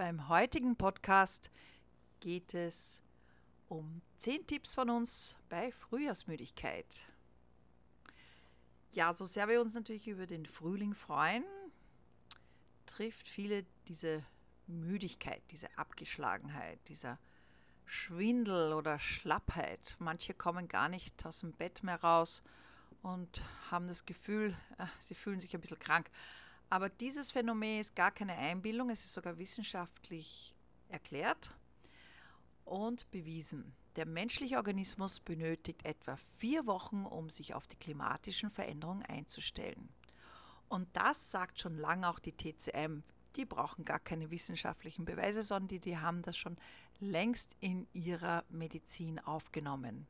Beim heutigen Podcast geht es um 10 Tipps von uns bei Frühjahrsmüdigkeit. Ja, so sehr wir uns natürlich über den Frühling freuen, trifft viele diese Müdigkeit, diese Abgeschlagenheit, dieser Schwindel oder Schlappheit. Manche kommen gar nicht aus dem Bett mehr raus und haben das Gefühl, äh, sie fühlen sich ein bisschen krank. Aber dieses Phänomen ist gar keine Einbildung, es ist sogar wissenschaftlich erklärt und bewiesen. Der menschliche Organismus benötigt etwa vier Wochen, um sich auf die klimatischen Veränderungen einzustellen. Und das sagt schon lange auch die TCM. Die brauchen gar keine wissenschaftlichen Beweise, sondern die, die haben das schon längst in ihrer Medizin aufgenommen.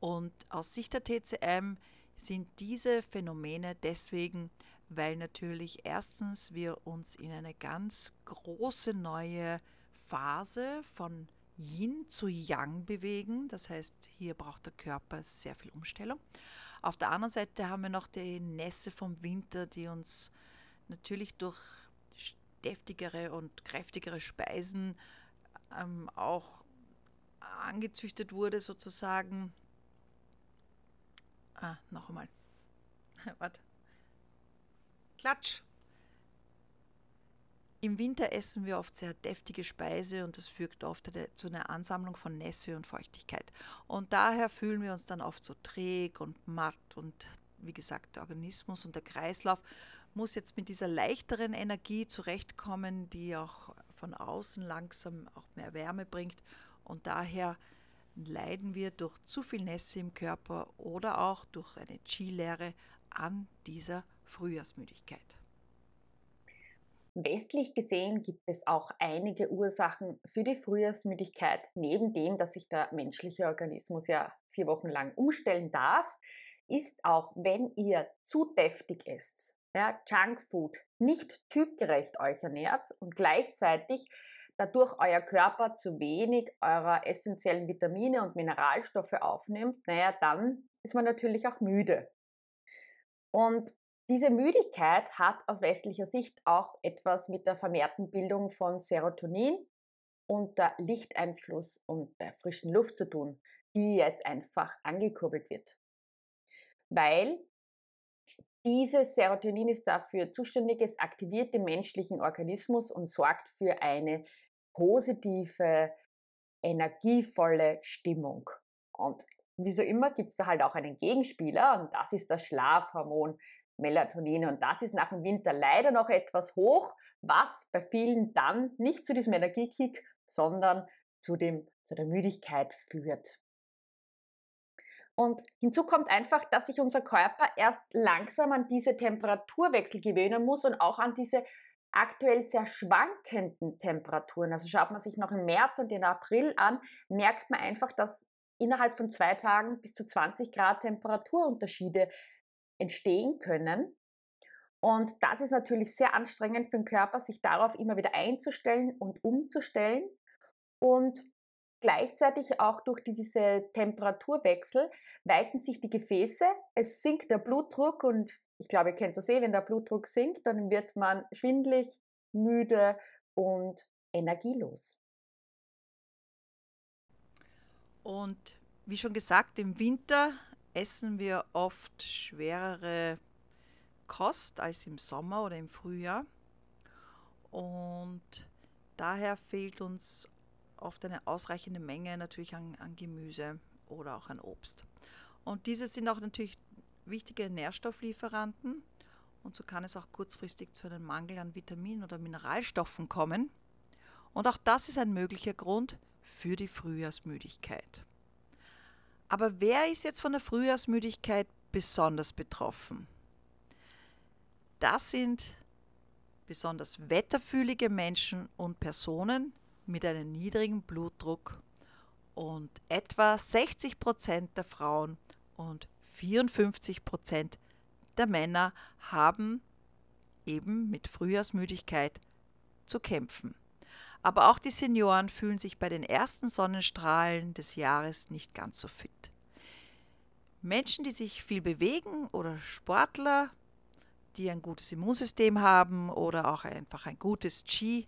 Und aus Sicht der TCM sind diese Phänomene deswegen weil natürlich erstens wir uns in eine ganz große neue Phase von Yin zu Yang bewegen. Das heißt, hier braucht der Körper sehr viel Umstellung. Auf der anderen Seite haben wir noch die Nässe vom Winter, die uns natürlich durch deftigere und kräftigere Speisen ähm, auch angezüchtet wurde, sozusagen. Ah, noch einmal. Warte. Klatsch! Im Winter essen wir oft sehr deftige Speise und das führt oft zu einer Ansammlung von Nässe und Feuchtigkeit. Und daher fühlen wir uns dann oft so träg und matt und wie gesagt, der Organismus und der Kreislauf muss jetzt mit dieser leichteren Energie zurechtkommen, die auch von außen langsam auch mehr Wärme bringt und daher leiden wir durch zu viel Nässe im Körper oder auch durch eine Chi-Lehre an dieser Frühjahrsmüdigkeit. Westlich gesehen gibt es auch einige Ursachen für die Frühjahrsmüdigkeit, neben dem, dass sich der menschliche Organismus ja vier Wochen lang umstellen darf, ist auch, wenn ihr zu deftig esst, ja, Junkfood, nicht typgerecht euch ernährt und gleichzeitig dadurch euer Körper zu wenig eurer essentiellen Vitamine und Mineralstoffe aufnimmt, naja, dann ist man natürlich auch müde. Und diese Müdigkeit hat aus westlicher Sicht auch etwas mit der vermehrten Bildung von Serotonin und der Lichteinfluss und der frischen Luft zu tun, die jetzt einfach angekurbelt wird. Weil dieses Serotonin ist dafür zuständig, es aktiviert den menschlichen Organismus und sorgt für eine positive, energievolle Stimmung. Und wie so immer gibt es da halt auch einen Gegenspieler und das ist das Schlafhormon Melatonin. Und das ist nach dem Winter leider noch etwas hoch, was bei vielen dann nicht zu diesem Energiekick, sondern zu, dem, zu der Müdigkeit führt. Und hinzu kommt einfach, dass sich unser Körper erst langsam an diese Temperaturwechsel gewöhnen muss und auch an diese aktuell sehr schwankenden Temperaturen. Also schaut man sich noch im März und den April an, merkt man einfach, dass innerhalb von zwei Tagen bis zu 20 Grad Temperaturunterschiede entstehen können. Und das ist natürlich sehr anstrengend für den Körper, sich darauf immer wieder einzustellen und umzustellen. Und gleichzeitig auch durch diese Temperaturwechsel weiten sich die Gefäße, es sinkt der Blutdruck und ich glaube, ihr kennt das eh, wenn der Blutdruck sinkt, dann wird man schwindlig, müde und energielos. Und wie schon gesagt, im Winter essen wir oft schwerere Kost als im Sommer oder im Frühjahr. Und daher fehlt uns oft eine ausreichende Menge natürlich an, an Gemüse oder auch an Obst. Und diese sind auch natürlich wichtige Nährstofflieferanten. Und so kann es auch kurzfristig zu einem Mangel an Vitaminen oder Mineralstoffen kommen. Und auch das ist ein möglicher Grund für die Frühjahrsmüdigkeit. Aber wer ist jetzt von der Frühjahrsmüdigkeit besonders betroffen? Das sind besonders wetterfühlige Menschen und Personen mit einem niedrigen Blutdruck und etwa 60 Prozent der Frauen und 54 Prozent der Männer haben eben mit Frühjahrsmüdigkeit zu kämpfen. Aber auch die Senioren fühlen sich bei den ersten Sonnenstrahlen des Jahres nicht ganz so fit. Menschen, die sich viel bewegen oder Sportler, die ein gutes Immunsystem haben oder auch einfach ein gutes Qi,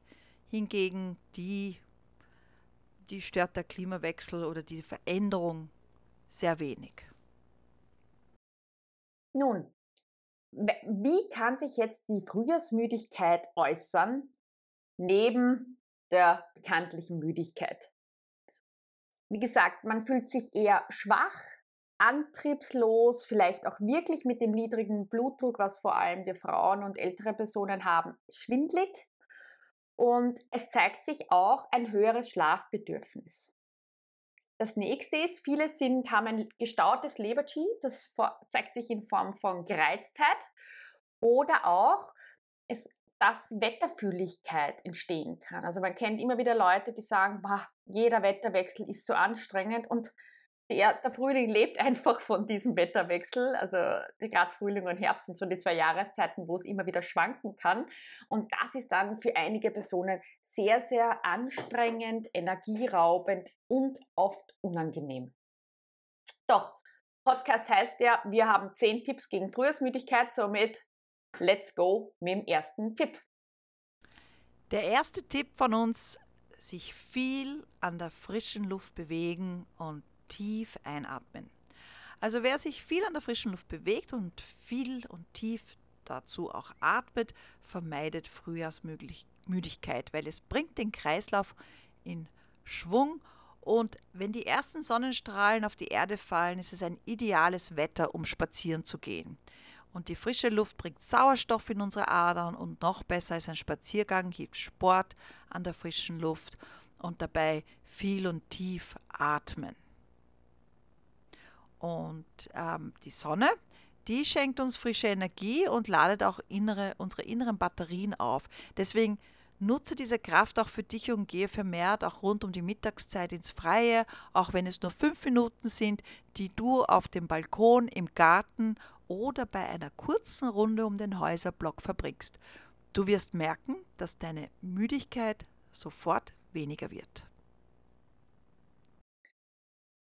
hingegen die, die stört der Klimawechsel oder die Veränderung sehr wenig. Nun, wie kann sich jetzt die Frühjahrsmüdigkeit äußern, neben der bekanntlichen Müdigkeit? Wie gesagt, man fühlt sich eher schwach, antriebslos, vielleicht auch wirklich mit dem niedrigen Blutdruck, was vor allem wir Frauen und ältere Personen haben, schwindlig. Und es zeigt sich auch ein höheres Schlafbedürfnis. Das nächste ist, viele sind, haben ein gestautes Leber-G, das zeigt sich in Form von Gereiztheit oder auch, es, dass Wetterfühligkeit entstehen kann. Also man kennt immer wieder Leute, die sagen, boah, jeder Wetterwechsel ist so anstrengend und der, der Frühling lebt einfach von diesem Wetterwechsel. Also gerade Frühling und Herbst sind so die zwei Jahreszeiten, wo es immer wieder schwanken kann. Und das ist dann für einige Personen sehr, sehr anstrengend, energieraubend und oft unangenehm. Doch, Podcast heißt ja, wir haben zehn Tipps gegen Frühjahrsmüdigkeit, somit let's go mit dem ersten Tipp. Der erste Tipp von uns, sich viel an der frischen Luft bewegen und tief einatmen. Also wer sich viel an der frischen Luft bewegt und viel und tief dazu auch atmet, vermeidet Frühjahrsmüdigkeit, weil es bringt den Kreislauf in Schwung und wenn die ersten Sonnenstrahlen auf die Erde fallen, ist es ein ideales Wetter, um spazieren zu gehen. Und die frische Luft bringt Sauerstoff in unsere Adern und noch besser als ein Spaziergang gibt Sport an der frischen Luft und dabei viel und tief atmen. Und ähm, die Sonne, die schenkt uns frische Energie und ladet auch innere, unsere inneren Batterien auf. Deswegen nutze diese Kraft auch für dich und gehe vermehrt auch rund um die Mittagszeit ins Freie, auch wenn es nur fünf Minuten sind, die du auf dem Balkon, im Garten oder bei einer kurzen Runde um den Häuserblock verbringst. Du wirst merken, dass deine Müdigkeit sofort weniger wird.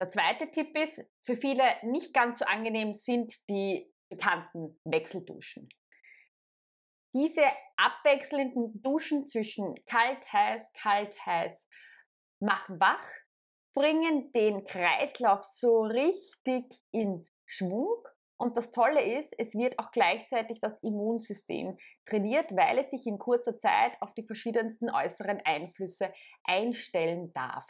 Der zweite Tipp ist, für viele nicht ganz so angenehm sind die bekannten Wechselduschen. Diese abwechselnden Duschen zwischen kalt, heiß, kalt, heiß machen wach, bringen den Kreislauf so richtig in Schwung. Und das Tolle ist, es wird auch gleichzeitig das Immunsystem trainiert, weil es sich in kurzer Zeit auf die verschiedensten äußeren Einflüsse einstellen darf.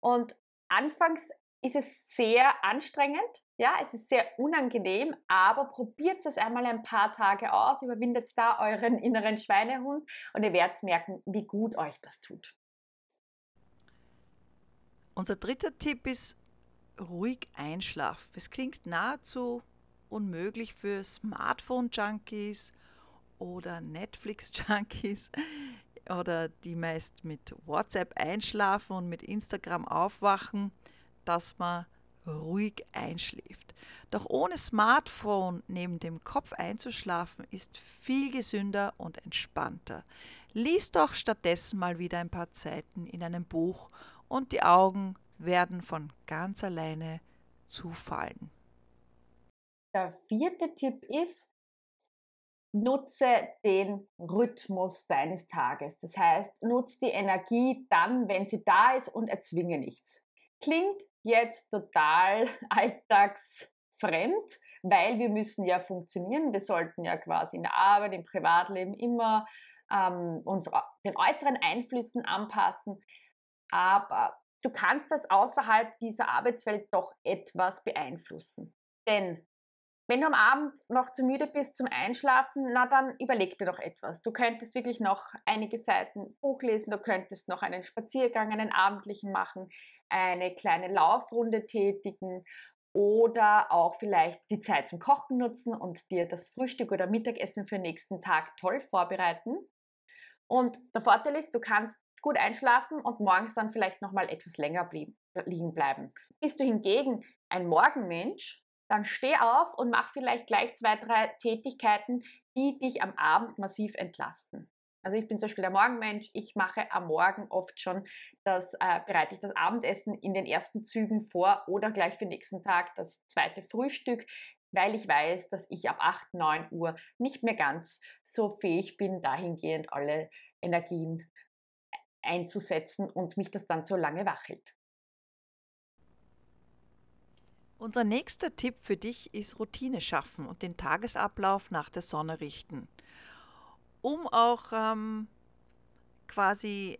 Und anfangs ist es sehr anstrengend, ja, es ist sehr unangenehm, aber probiert es einmal ein paar Tage aus, überwindet da euren inneren Schweinehund und ihr werdet merken, wie gut euch das tut. Unser dritter Tipp ist ruhig einschlafen. Es klingt nahezu unmöglich für Smartphone-Junkies oder Netflix-Junkies oder die meist mit WhatsApp einschlafen und mit Instagram aufwachen dass man ruhig einschläft. Doch ohne Smartphone neben dem Kopf einzuschlafen ist viel gesünder und entspannter. Lies doch stattdessen mal wieder ein paar Seiten in einem Buch und die Augen werden von ganz alleine zufallen. Der vierte Tipp ist, nutze den Rhythmus deines Tages. Das heißt, nutze die Energie dann, wenn sie da ist und erzwinge nichts. Klingt jetzt total alltagsfremd, weil wir müssen ja funktionieren. Wir sollten ja quasi in der Arbeit, im Privatleben immer ähm, uns den äußeren Einflüssen anpassen. Aber du kannst das außerhalb dieser Arbeitswelt doch etwas beeinflussen. Denn wenn du am Abend noch zu müde bist zum Einschlafen, na dann überleg dir doch etwas. Du könntest wirklich noch einige Seiten Buch lesen, du könntest noch einen Spaziergang, einen abendlichen machen, eine kleine Laufrunde tätigen oder auch vielleicht die Zeit zum Kochen nutzen und dir das Frühstück oder Mittagessen für den nächsten Tag toll vorbereiten. Und der Vorteil ist, du kannst gut einschlafen und morgens dann vielleicht nochmal etwas länger blieb, liegen bleiben. Bist du hingegen ein Morgenmensch, dann steh auf und mach vielleicht gleich zwei, drei Tätigkeiten, die dich am Abend massiv entlasten. Also ich bin zum Beispiel der Morgenmensch, ich mache am Morgen oft schon das, äh, bereite ich das Abendessen in den ersten Zügen vor oder gleich für den nächsten Tag das zweite Frühstück, weil ich weiß, dass ich ab 8, 9 Uhr nicht mehr ganz so fähig bin, dahingehend alle Energien einzusetzen und mich das dann so lange wach hält. Unser nächster Tipp für dich ist Routine schaffen und den Tagesablauf nach der Sonne richten um auch ähm, quasi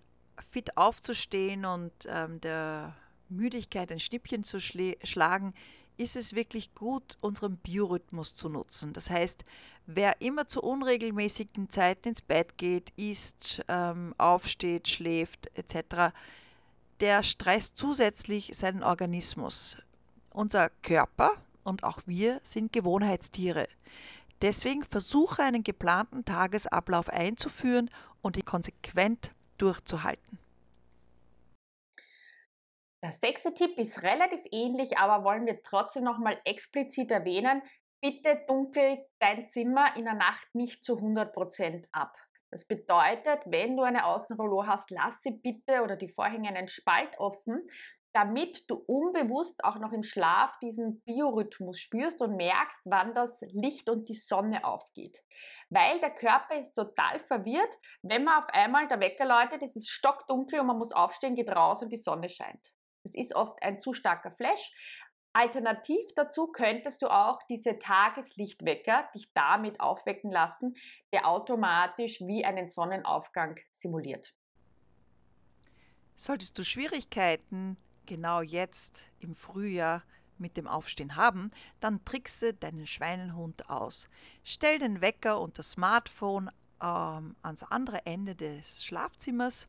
fit aufzustehen und ähm, der Müdigkeit ein Schnippchen zu schlagen, ist es wirklich gut, unseren Biorhythmus zu nutzen. Das heißt, wer immer zu unregelmäßigen Zeiten ins Bett geht, isst, ähm, aufsteht, schläft etc., der stresst zusätzlich seinen Organismus. Unser Körper und auch wir sind Gewohnheitstiere. Deswegen versuche einen geplanten Tagesablauf einzuführen und ihn konsequent durchzuhalten. Der sechste Tipp ist relativ ähnlich, aber wollen wir trotzdem nochmal explizit erwähnen. Bitte dunkel dein Zimmer in der Nacht nicht zu 100% ab. Das bedeutet, wenn du eine Außenrollo hast, lass sie bitte oder die Vorhänge einen Spalt offen, damit du unbewusst auch noch im Schlaf diesen Biorhythmus spürst und merkst, wann das Licht und die Sonne aufgeht. Weil der Körper ist total verwirrt, wenn man auf einmal der Wecker läutet, es ist stockdunkel und man muss aufstehen, geht raus und die Sonne scheint. Das ist oft ein zu starker Flash. Alternativ dazu könntest du auch diese Tageslichtwecker dich damit aufwecken lassen, der automatisch wie einen Sonnenaufgang simuliert. Solltest du Schwierigkeiten genau jetzt im Frühjahr mit dem Aufstehen haben, dann trickse deinen Schweinehund aus. Stell den Wecker und das Smartphone ähm, ans andere Ende des Schlafzimmers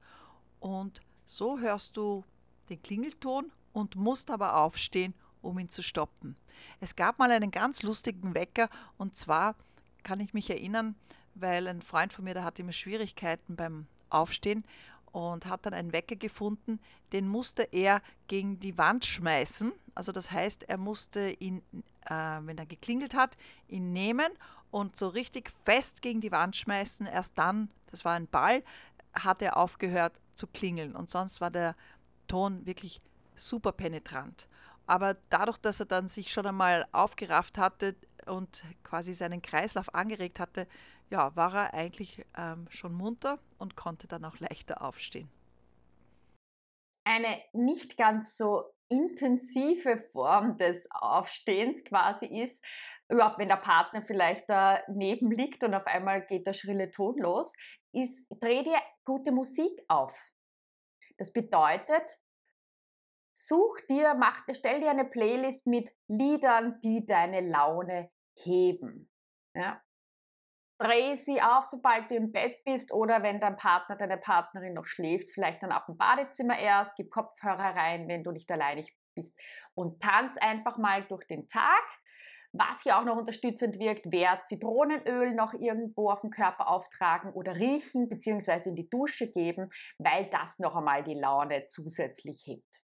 und so hörst du den Klingelton und musst aber aufstehen, um ihn zu stoppen. Es gab mal einen ganz lustigen Wecker und zwar kann ich mich erinnern, weil ein Freund von mir, der hatte immer Schwierigkeiten beim Aufstehen und hat dann einen Wecker gefunden, den musste er gegen die Wand schmeißen. Also das heißt, er musste ihn, äh, wenn er geklingelt hat, ihn nehmen und so richtig fest gegen die Wand schmeißen. Erst dann, das war ein Ball, hat er aufgehört zu klingeln und sonst war der Ton wirklich super penetrant. Aber dadurch, dass er dann sich schon einmal aufgerafft hatte und quasi seinen Kreislauf angeregt hatte, ja, war er eigentlich ähm, schon munter und konnte dann auch leichter aufstehen. Eine nicht ganz so intensive Form des Aufstehens quasi ist, überhaupt wenn der Partner vielleicht daneben liegt und auf einmal geht der schrille Ton los, ist, dreh dir gute Musik auf. Das bedeutet, such dir, mach, stell dir eine Playlist mit Liedern, die deine Laune heben. Ja? Dreh sie auf, sobald du im Bett bist oder wenn dein Partner, deine Partnerin noch schläft, vielleicht dann ab dem Badezimmer erst, gib Kopfhörer rein, wenn du nicht alleinig bist und tanz einfach mal durch den Tag. Was hier auch noch unterstützend wirkt, wäre Zitronenöl noch irgendwo auf dem Körper auftragen oder riechen bzw. in die Dusche geben, weil das noch einmal die Laune zusätzlich hebt.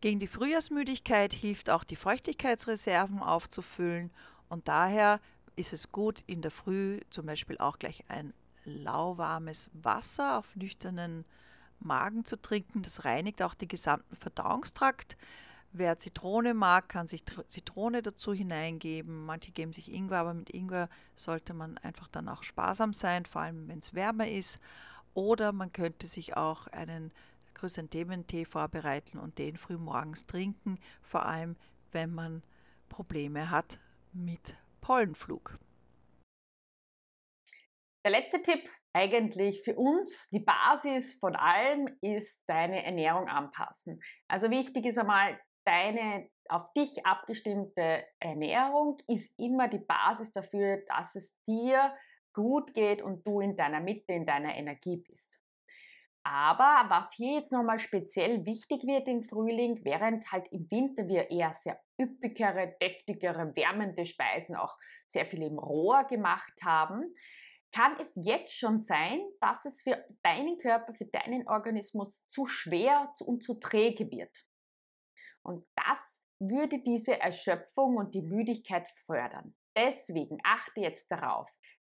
Gegen die Frühjahrsmüdigkeit hilft auch die Feuchtigkeitsreserven aufzufüllen und daher ist es gut, in der Früh zum Beispiel auch gleich ein lauwarmes Wasser auf nüchternen Magen zu trinken. Das reinigt auch den gesamten Verdauungstrakt. Wer Zitrone mag, kann sich Zitrone dazu hineingeben. Manche geben sich Ingwer, aber mit Ingwer sollte man einfach dann auch sparsam sein, vor allem wenn es wärmer ist. Oder man könnte sich auch einen Chrysanthementee vorbereiten und den früh morgens trinken, vor allem wenn man Probleme hat mit Pollenflug. Der letzte Tipp eigentlich für uns, die Basis von allem ist deine Ernährung anpassen. Also wichtig ist einmal, deine auf dich abgestimmte Ernährung ist immer die Basis dafür, dass es dir gut geht und du in deiner Mitte, in deiner Energie bist. Aber was hier jetzt nochmal speziell wichtig wird im Frühling, während halt im Winter wir eher sehr üppigere, deftigere, wärmende Speisen auch sehr viel im Rohr gemacht haben, kann es jetzt schon sein, dass es für deinen Körper, für deinen Organismus zu schwer und zu träge wird. Und das würde diese Erschöpfung und die Müdigkeit fördern. Deswegen achte jetzt darauf,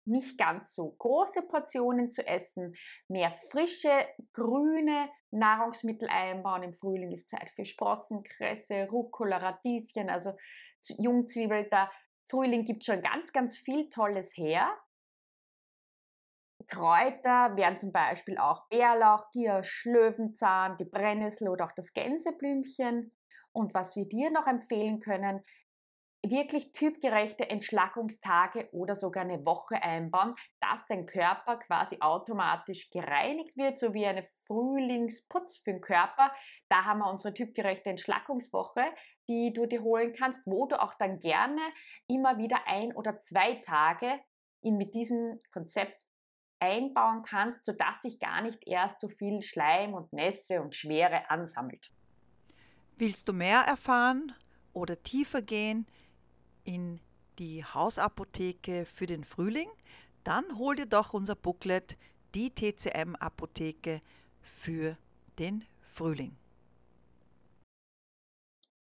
nicht ganz so große Portionen zu essen, mehr frische, grüne Nahrungsmittel einbauen. Im Frühling ist Zeit für Sprossen, Kresse, Rucola, Radieschen, also Jungzwiebel. Da Frühling gibt schon ganz, ganz viel Tolles her. Kräuter wären zum Beispiel auch Bärlauch, Giersch, Löwenzahn, die Brennnessel oder auch das Gänseblümchen. Und was wir dir noch empfehlen können, wirklich typgerechte Entschlackungstage oder sogar eine Woche einbauen, dass dein Körper quasi automatisch gereinigt wird, so wie eine Frühlingsputz für den Körper. Da haben wir unsere typgerechte Entschlackungswoche, die du dir holen kannst, wo du auch dann gerne immer wieder ein oder zwei Tage in, mit diesem Konzept einbauen kannst, sodass sich gar nicht erst so viel Schleim und Nässe und Schwere ansammelt. Willst du mehr erfahren oder tiefer gehen in die Hausapotheke für den Frühling? Dann hol dir doch unser Booklet Die TCM Apotheke für den Frühling.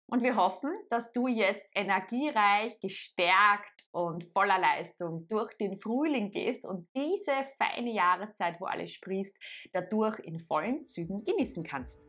Und wir hoffen, dass du jetzt energiereich, gestärkt und voller Leistung durch den Frühling gehst und diese feine Jahreszeit, wo alles sprießt, dadurch in vollen Zügen genießen kannst.